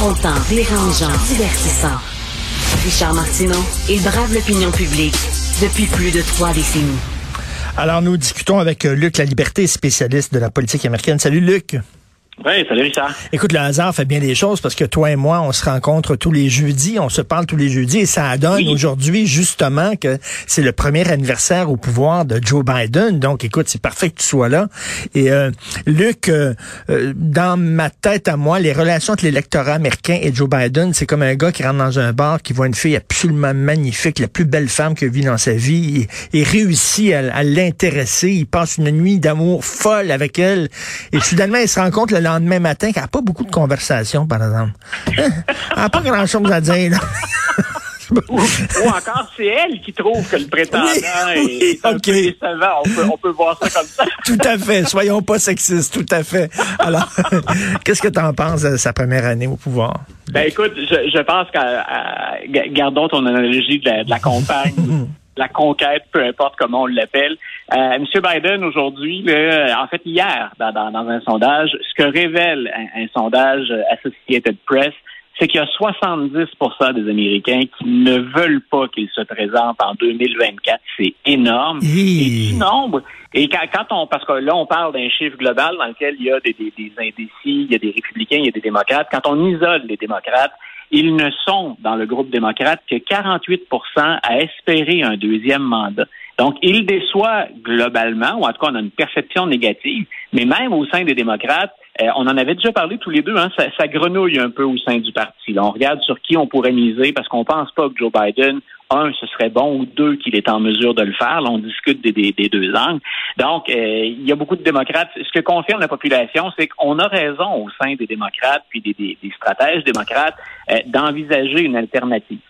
Confrontant, dérangeant, divertissant. Richard Martineau, il brave l'opinion publique depuis plus de trois décennies. Alors, nous discutons avec euh, Luc La Liberté, spécialiste de la politique américaine. Salut, Luc. Oui, salut Richard. Écoute, le hasard fait bien les choses parce que toi et moi, on se rencontre tous les jeudis, on se parle tous les jeudis et ça donne aujourd'hui justement que c'est le premier anniversaire au pouvoir de Joe Biden. Donc, écoute, c'est parfait que tu sois là. Et euh, Luc, euh, euh, dans ma tête à moi, les relations entre l'électorat américain et Joe Biden, c'est comme un gars qui rentre dans un bar, qui voit une fille absolument magnifique, la plus belle femme qu'il vue dans sa vie, et, réussit à, à l'intéresser. Il passe une nuit d'amour folle avec elle et soudainement, il se rend compte le lendemain matin qu'elle n'a pas beaucoup de conversation, par exemple. Elle n'a pas grand-chose à dire. ou, encore, c'est elle qui trouve que le prétendant est un peu décevant. On peut, on peut voir ça comme ça. tout à fait. Soyons pas sexistes, tout à fait. Alors, qu'est-ce que tu en penses de sa première année au pouvoir? Ben écoute, je, je pense que gardons ton analogie de la, de la campagne la conquête, peu importe comment on l'appelle. Euh, M. Biden, aujourd'hui, en fait, hier, dans, dans, un sondage, ce que révèle un, sondage Associated Press, c'est qu'il y a 70 des Américains qui ne veulent pas qu'il se présente en 2024. C'est énorme. Et du nombre. Et quand, on, parce que là, on parle d'un chiffre global dans lequel il y a des, des, des indécis, il y a des républicains, il y a des démocrates. Quand on isole les démocrates, ils ne sont dans le groupe démocrate que 48% à espérer un deuxième mandat. Donc, ils déçoivent globalement, ou en tout cas, on a une perception négative, mais même au sein des démocrates, euh, on en avait déjà parlé tous les deux, hein, ça, grenouille un peu au sein du parti. On regarde sur qui on pourrait miser parce qu'on pense pas que Joe Biden un, ce serait bon, ou deux, qu'il est en mesure de le faire. Là, on discute des, deux angles. Donc, euh, il y a beaucoup de démocrates. Ce que confirme la population, c'est qu'on a raison au sein des démocrates, puis des stratèges démocrates, euh, d'envisager une alternative.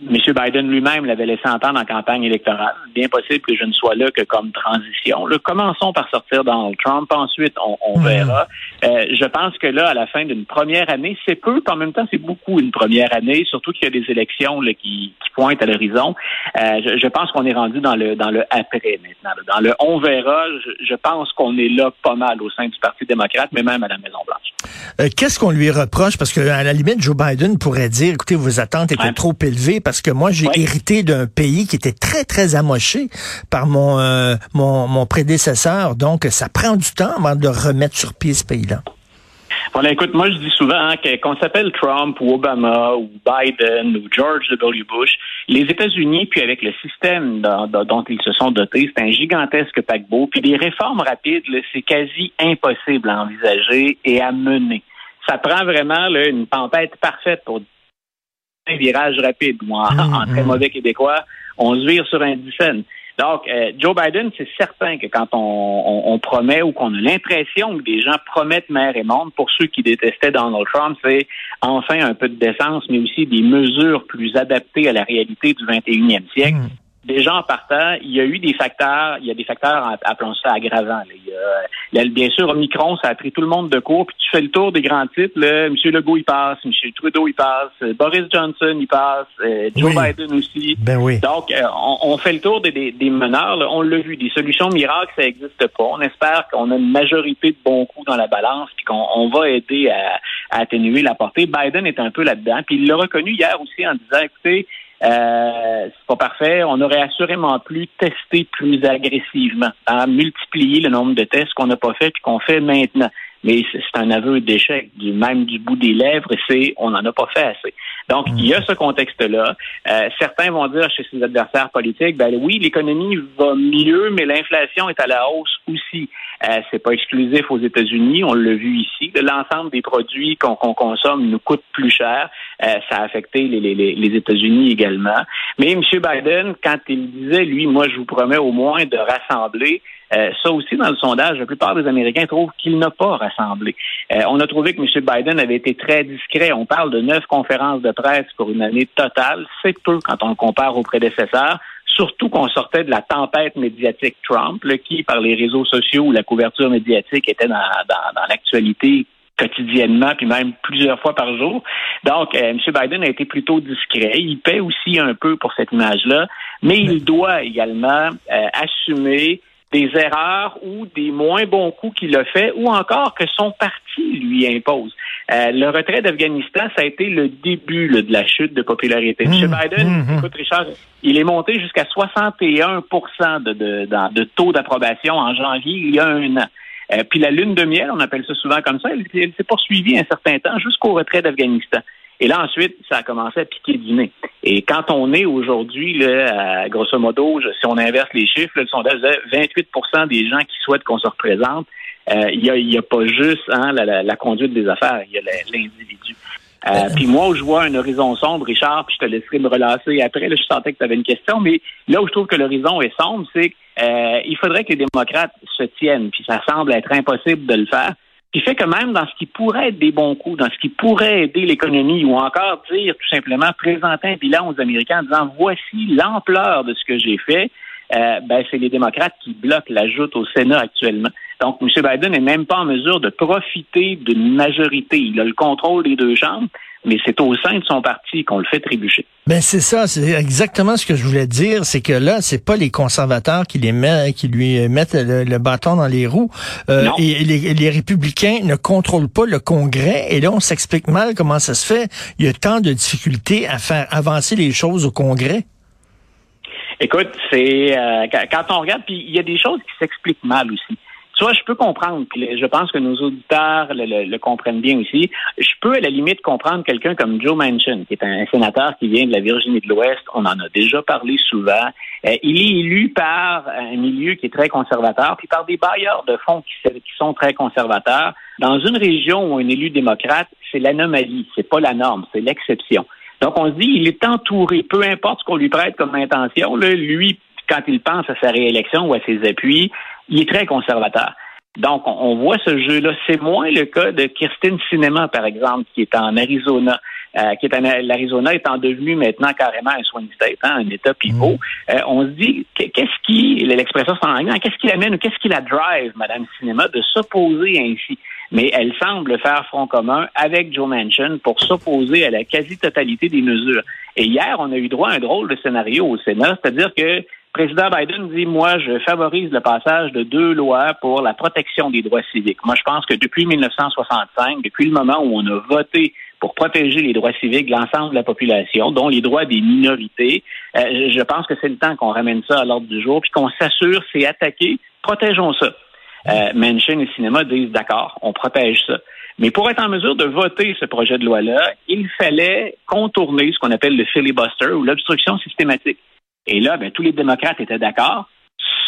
M. Biden lui-même l'avait laissé entendre en campagne électorale. Bien possible que je ne sois là que comme transition. Là, commençons par sortir Donald Trump, ensuite on, hmm. verra. Euh, je pense que là, à la fin d'une première année, c'est peu, mais en même temps, c'est beaucoup une première année, surtout qu'il y a des élections là, qui, qui pointent à l'horizon. Euh, je, je, pense qu'on est rendu dans le dans le après maintenant. Dans le on verra, je, je pense qu'on est là pas mal au sein du Parti démocrate, mais même à la Maison-Blanche. Euh, qu'est-ce qu'on lui reproche? Parce que à la limite, Joe Biden pourrait dire, écoutez, vos attentes étaient trop élevées parce que moi, j'ai hérité d'un pays qui était très, très amoché par mon, euh, mon, mon prédécesseur. Donc, ça prend du temps avant de remettre sur pied ce pays-là. Voilà, écoute, moi je dis souvent hein, qu'on s'appelle Trump ou Obama ou Biden ou George W. Bush, les États-Unis, puis avec le système dont, ils se sont dotés, c'est un gigantesque paquebot. Puis des réformes rapides, c'est quasi impossible à envisager et à mener. Ça prend vraiment une tempête parfaite pour un virage rapide. Moi, mm, en très mm. mauvais québécois, on se vire sur un dixaine. Donc, euh, Joe Biden, c'est certain que quand on, promet ou qu'on a l'impression que des gens promettent mer et monde, pour ceux qui détestaient Donald Trump, c'est enfin un peu de décence, mais aussi des mesures plus adaptées à la réalité du 21e siècle. Mm déjà en partant, il y a eu des facteurs, il y a des facteurs, appelons ça aggravants. Il y a, bien sûr, Omicron, ça a pris tout le monde de court, puis tu fais le tour des grands titres, là, M. Legault, il passe, M. Trudeau, il passe, euh, Boris Johnson, il passe, euh, Joe Biden aussi. Ben oui. Donc, euh, on, fait le tour des, des, meneurs, on l'a vu, des solutions miracles, ça n'existe pas. On espère qu'on a une majorité de bons coups dans la balance, puis qu'on va aider à, à atténuer la portée. Biden est un peu là-dedans, puis il l'a reconnu hier aussi en disant, écoutez, euh, c'est pas parfait. On aurait assurément plus testé plus agressivement, à multiplier le nombre de tests qu'on n'a pas fait et qu'on fait maintenant. Mais c'est un aveu d'échec, du même du bout des lèvres, c'est on n'en a pas fait assez. Donc, il y a ce contexte-là. Euh, certains vont dire chez ses adversaires politiques, ben oui, l'économie va mieux, mais l'inflation est à la hausse aussi. Euh, c'est pas exclusif aux États-Unis, on l'a vu ici. L'ensemble des produits qu'on consomme nous coûte plus cher. Euh, ça a affecté les, les, les États-Unis également. Mais M. Biden, quand il disait, lui, moi, je vous promets au moins de rassembler, euh, ça aussi, dans le sondage, la plupart des Américains trouvent qu'il n'a pas rassemblé. Euh, on a trouvé que M. Biden avait été très discret. On parle de neuf conférences de presse pour une année totale. C'est peu quand on le compare au prédécesseur surtout qu'on sortait de la tempête médiatique Trump, qui, par les réseaux sociaux où la couverture médiatique était dans, dans, l'actualité quotidiennement, puis même plusieurs fois par jour. Donc, euh, M. Biden a été plutôt discret. Il paie aussi un peu pour cette image-là, mais il doit également assumer des erreurs ou des moins bons coups qu'il a fait, ou encore que son parti lui impose. Euh, le retrait d'Afghanistan, ça a été le début de la chute de popularité. M. Mmh, Biden, mmh, écoute Richard, il est monté jusqu'à 61 de, de, de, taux d'approbation en janvier il y a un an. Euh, puis la lune de miel, on appelle ça souvent comme ça, elle, elle s'est poursuivie un certain temps jusqu'au retrait d'Afghanistan. Et là, ensuite, ça a commencé à piquer du nez. Et quand on est aujourd'hui, là, grosso modo, si on inverse les chiffres, le sondage 28% des gens qui souhaitent qu'on se représente, euh, il n'y a, a, pas juste hein, la, la, conduite des affaires, il y a l'individu. Euh, puis moi, où je vois un horizon sombre, Richard, puis je te laisserai me relancer après, là, je sentais que tu avais une question, mais là où je trouve que l'horizon est sombre, c'est qu'il euh, faudrait que les démocrates se tiennent, puis ça semble être impossible de le faire qui fait que même dans ce qui pourrait être des bons coups, dans ce qui pourrait aider l'économie, ou encore dire tout simplement présenter un bilan aux Américains en disant voici l'ampleur de ce que j'ai fait, euh, ben, c'est les démocrates qui bloquent l'ajout au Sénat actuellement. Donc, M. Biden n'est même pas en mesure de profiter d'une majorité. Il a le contrôle des deux chambres, mais c'est au sein de son parti qu'on le fait trébucher. Ben c'est ça, c'est exactement ce que je voulais dire, c'est que là, c'est pas les conservateurs qui les met, qui lui mettent le, bâton dans les roues. Euh, et les, les, républicains ne contrôlent pas le Congrès. Et là, on s'explique mal comment ça se fait. Il y a tant de difficultés à faire avancer les choses au Congrès. Écoute, c'est euh, quand on regarde, puis il y a des choses qui s'expliquent mal aussi. Tu vois, je peux comprendre, puis je pense que nos auditeurs le, comprennent bien aussi. Je peux à la limite comprendre quelqu'un comme Joe Manchin, qui est un sénateur qui vient de la Virginie de l'Ouest. On en a déjà parlé souvent. Euh, il est élu par un milieu qui est très conservateur, puis par des bailleurs de fonds qui, qui sont très conservateurs. Dans une région où un élu démocrate, c'est l'anomalie, c'est pas la norme, c'est l'exception. Donc, on se dit, il est entouré, peu importe ce qu'on lui prête comme intention, là, lui, quand il pense à sa réélection ou à ses appuis, il est très conservateur. Donc, on, voit ce jeu-là. C'est moins le cas de Kirsten Cinema, par exemple, qui est en Arizona. Euh, qui est en l'Arizona étant devenu maintenant carrément un swing state, hein, un État pivot. Mm. Euh, on se dit qu'est-ce qui l'expression en anglais, qu'est-ce qui l'amène ou qu'est-ce qui la drive, Madame Cinema, de s'opposer ainsi? Mais elle semble faire front commun avec Joe Manchin pour s'opposer à la quasi-totalité des mesures. Et hier, on a eu droit à un drôle de scénario au Sénat, c'est-à-dire que président Biden dit, moi, je favorise le passage de deux lois pour la protection des droits civiques. Moi, je pense que depuis 1965, depuis le moment où on a voté pour protéger les droits civiques de l'ensemble de la population, dont les droits des minorités, euh, je pense que c'est le temps qu'on ramène ça à l'ordre du jour, puis qu'on s'assure, c'est attaqué, protégeons ça. Euh, Manchin et Cinéma disent d'accord, on protège ça. Mais pour être en mesure de voter ce projet de loi-là, il fallait contourner ce qu'on appelle le filibuster ou l'obstruction systématique. Et là, ben, tous les démocrates étaient d'accord,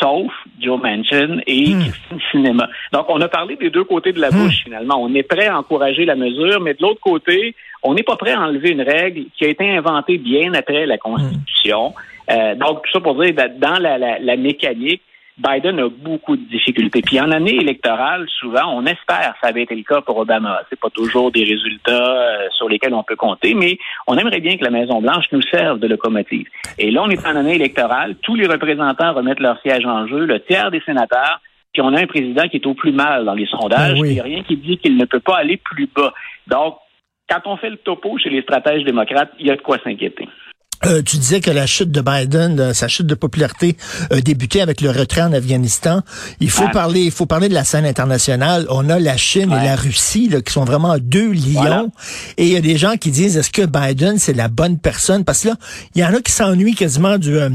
sauf Joe Manchin et hmm. Christine Cinéma. Donc, on a parlé des deux côtés de la hmm. bouche, finalement. On est prêt à encourager la mesure, mais de l'autre côté, on n'est pas prêt à enlever une règle qui a été inventée bien après la Constitution. Hmm. Euh, donc, tout ça pour dire, dans la, la mécanique, Biden a beaucoup de difficultés. Puis en année électorale, souvent, on espère, ça avait été le cas pour Obama. C'est pas toujours des résultats euh, sur lesquels on peut compter, mais on aimerait bien que la Maison Blanche nous serve de locomotive. Et là, on est en année électorale, tous les représentants remettent leur siège en jeu, le tiers des sénateurs, puis on a un président qui est au plus mal dans les sondages. Ben il n'y a rien qui dit qu'il ne peut pas aller plus bas. Donc, quand on fait le topo chez les stratèges démocrates, il y a de quoi s'inquiéter. Euh, tu disais que la chute de Biden, sa chute de popularité, a débuté avec le retrait en Afghanistan. Il faut parler, il faut parler de la scène internationale. On a la Chine et la Russie là, qui sont vraiment deux lions. Et il y a des gens qui disent est-ce que Biden c'est la bonne personne? Parce que là, il y en a qui s'ennuient quasiment du euh,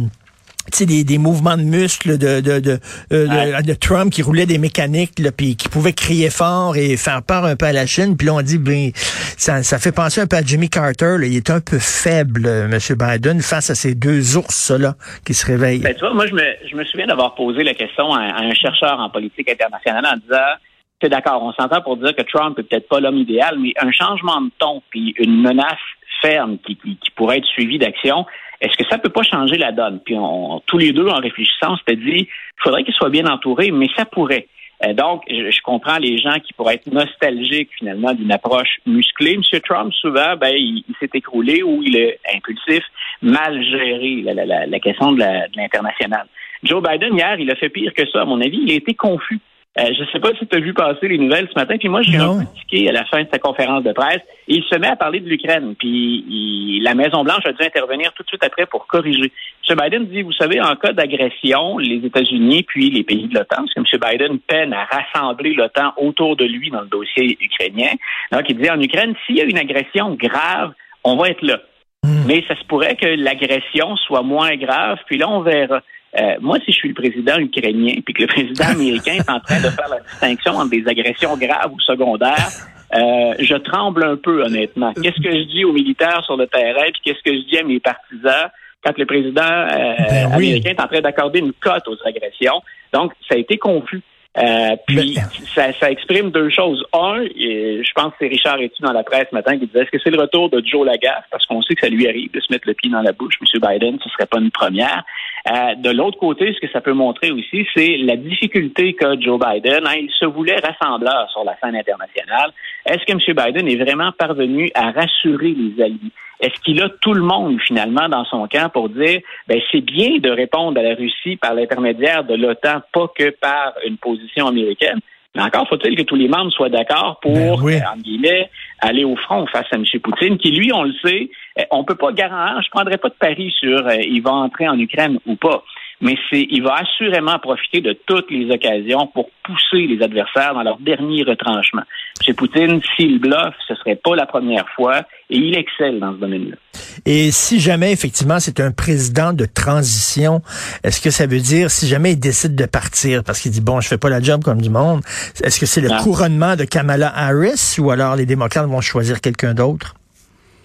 des, des mouvements de muscles de, de, de, euh, de, Trump qui roulait des mécaniques, puis qui pouvait crier fort et faire peur un peu à la Chine. Puis là, on dit, ben, ça, ça fait penser un peu à Jimmy Carter. Là. Il est un peu faible, euh, M. Biden, face à ces deux ours-là qui se réveillent. Ben, tu vois, moi, je me, je me souviens d'avoir posé la question à, un chercheur en politique internationale en disant, c'est d'accord, on s'entend pour dire que Trump est peut-être pas l'homme idéal, mais un changement de ton, puis une menace ferme qui, qui, qui pourrait être suivie d'action, est-ce que ça peut pas changer la donne? Puis on, tous les deux, en réfléchissant, on s'était dit, il faudrait qu'il soit bien entouré, mais ça pourrait. Euh, donc, je, comprends les gens qui pourraient être nostalgiques finalement d'une approche musclée. M. Trump, souvent, ben, il, s'est écroulé ou il est impulsif, mal géré la, la, la question de l'international. Joe Biden, hier, il a fait pire que ça, à mon avis. Il a été confus. Euh, je ne sais pas si tu as vu passer les nouvelles ce matin, puis moi, j'ai un peu tiqué à la fin de sa conférence de presse. Et il se met à parler de l'Ukraine, puis la Maison-Blanche a dû intervenir tout de suite après pour corriger. M. Biden dit, vous savez, en cas d'agression, les États-Unis puis les pays de l'OTAN, parce que M. Biden peine à rassembler l'OTAN autour de lui dans le dossier ukrainien. Donc, il dit, en Ukraine, s'il y a une agression grave, on va être là. Hmm. Mais ça se pourrait que l'agression soit moins grave, puis là, on verra. Euh, moi, si je suis le président ukrainien, puis que le président américain est en train de faire la distinction entre des agressions graves ou secondaires, euh, je tremble un peu, honnêtement. Qu'est-ce que je dis aux militaires sur le terrain, puis qu'est-ce que je dis à mes partisans quand le président euh, ben américain est en train d'accorder une cote aux agressions? Donc, ça a été confus. Euh, puis ça, ça, exprime deux choses. Un, je pense que c'est Richard Etu dans la presse ce matin qui disait est-ce que c'est le retour de Joe Lagaffe parce qu'on sait que ça lui arrive de se mettre le pied dans la bouche, M. Biden, ce serait pas une première. Euh, de l'autre côté, ce que ça peut montrer aussi, c'est la difficulté qu'a Joe Biden. Hein, il se voulait rassembleur sur la scène internationale. Est-ce que M. Biden est vraiment parvenu à rassurer les alliés? Est-ce qu'il a tout le monde finalement dans son camp pour dire ben c'est bien de répondre à la Russie par l'intermédiaire de l'OTAN, pas que par une position américaine, mais encore faut-il que tous les membres soient d'accord pour, ben en guillemets, aller au front face à M. Poutine, qui lui, on le sait, eh, on peut pas garantir, je prendrai pas de pari sur euh, il va entrer en Ukraine ou pas mais c'est, il va assurément profiter de toutes les occasions pour pousser les adversaires dans leur dernier retranchement. Chez Poutine, s'il bluffe, ce serait pas la première fois et il excelle dans ce domaine-là. Et si jamais, effectivement, c'est un président de transition, est-ce que ça veut dire, si jamais il décide de partir parce qu'il dit, bon, je fais pas la job comme du monde, est-ce que c'est le couronnement de Kamala Harris ou alors les démocrates vont choisir quelqu'un d'autre?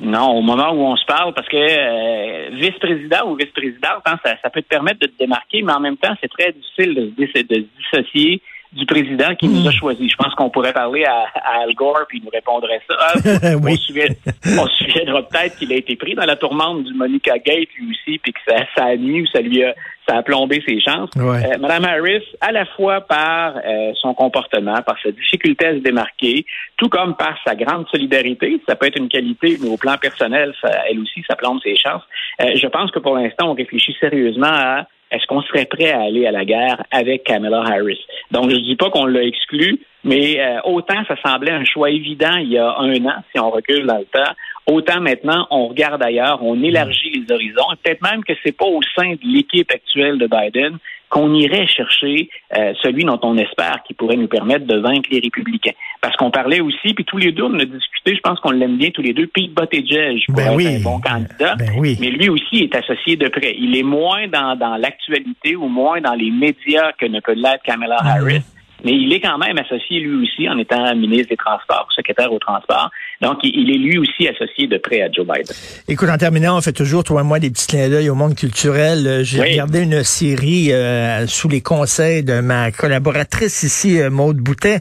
Non, au moment où on se parle, parce que euh, vice-président ou vice-présidente, hein, ça, ça, peut te permettre de te démarquer, mais en même temps, c'est très difficile de, se dissocier du président qui nous a hmm. choisi. Je pense qu'on pourrait parler à, Al Gore puis il nous répondrait ça. Ah, on, se souviendra peut-être qu'il a été pris dans la tourmente du Monica Gate lui aussi, puis que ça, ça a nuit ou ça lui a ça a plombé ses chances. Euh, Madame Harris, à la fois par euh, son comportement, par sa difficulté à se démarquer, tout comme par sa grande solidarité, ça peut être une qualité, mais au plan personnel, ça, elle aussi, ça plombe ses chances. Euh, je pense que pour l'instant, on réfléchit sérieusement à est-ce qu'on serait prêt à aller à la guerre avec Kamala Harris? Donc, je dis pas qu'on l'a exclu, mais euh, autant ça semblait un choix évident il y a un an, si on recule dans le temps, autant maintenant on regarde ailleurs, on élargit les horizons, et peut-être même que c'est pas au sein de l'équipe actuelle de Biden qu'on irait chercher euh, celui dont on espère qu'il pourrait nous permettre de vaincre les républicains. Parce qu'on parlait aussi, puis tous les deux, on a discuté, je pense qu'on l'aime bien tous les deux, Pete Buttigieg ben oui. un bon candidat, ben oui. mais lui aussi est associé de près. Il est moins dans, dans l'actualité ou moins dans les médias que ne peut l'être Kamala ah Harris mais il est quand même associé lui aussi en étant ministre des Transports, secrétaire au transport. Donc, il est lui aussi associé de près à Joe Biden. Écoute, en terminant, on fait toujours, toi et moi, des petits clins d'œil au monde culturel. Euh, j'ai regardé une série euh, sous les conseils de ma collaboratrice ici, euh, Maude Boutet,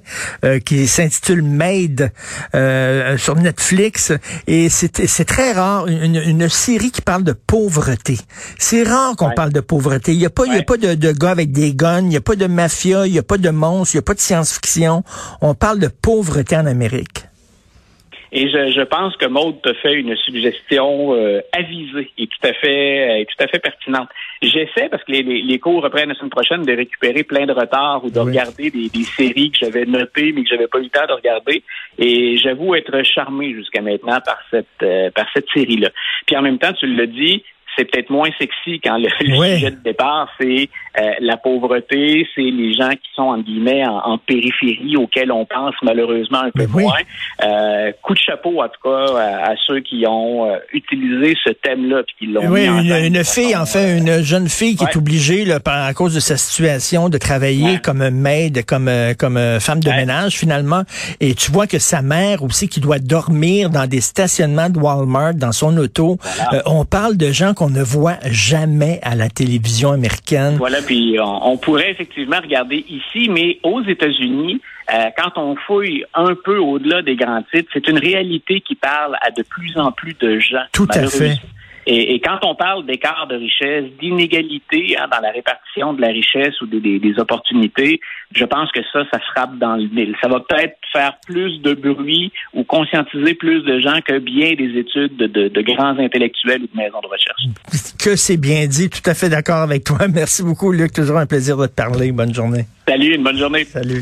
qui s'intitule Made sur Netflix. Et c'est très rare, une, une, série qui parle de pauvreté. C'est rare qu'on parle de pauvreté. Il n'y a pas, il y a pas de, de gars avec des guns, il n'y a pas de mafia, il n'y a pas de monstres, il n'y a pas de science-fiction. On parle de pauvreté en Amérique. Et je, je, pense que Maude te fait une suggestion euh, avisée et tout à fait euh, tout à fait pertinente. J'essaie, parce que les, les, cours reprennent la semaine prochaine, de récupérer plein de retards ou de regarder des, des, séries que j'avais notées mais que j'avais pas eu le temps de regarder. Et j'avoue être charmé jusqu'à maintenant par cette euh, par cette série-là. Puis en même temps, tu l'as dit, c'est peut-être moins sexy quand le, sujet de départ, c'est euh, la pauvreté, c'est les gens qui sont en guillemets en, périphérie auxquels on pense malheureusement un peu moins. Euh, coup de chapeau en tout cas à, ceux qui ont euh, utilisé ce thème-là puis qui l'ont oui, mis une, une fille, en fait, une jeune fille qui est obligée là, par, à cause de sa situation de travailler comme maid, comme comme femme de ménage finalement. Et tu vois que sa mère aussi qui doit dormir dans des stationnements de Walmart dans son auto. on parle de gens qu'on ne voit jamais à la télévision américaine. Voilà, puis on, pourrait effectivement regarder ici, mais aux États-Unis, euh, quand on fouille un peu au-delà des grands titres, c'est une réalité qui parle à de plus en plus de gens. Tout à fait. Et, quand on parle d'écart de richesse, d'inégalité hein, dans la répartition de la richesse ou des, des, opportunités, je pense que ça, ça frappe dans le mille. Ça va peut-être faire plus de bruit ou conscientiser plus de gens que bien des études de, de, de grands intellectuels ou de maisons de recherche. Que c'est bien dit, tout à fait d'accord avec toi. Merci beaucoup, Luc. Toujours un plaisir de te parler. Bonne journée. Salut, une bonne journée. Salut.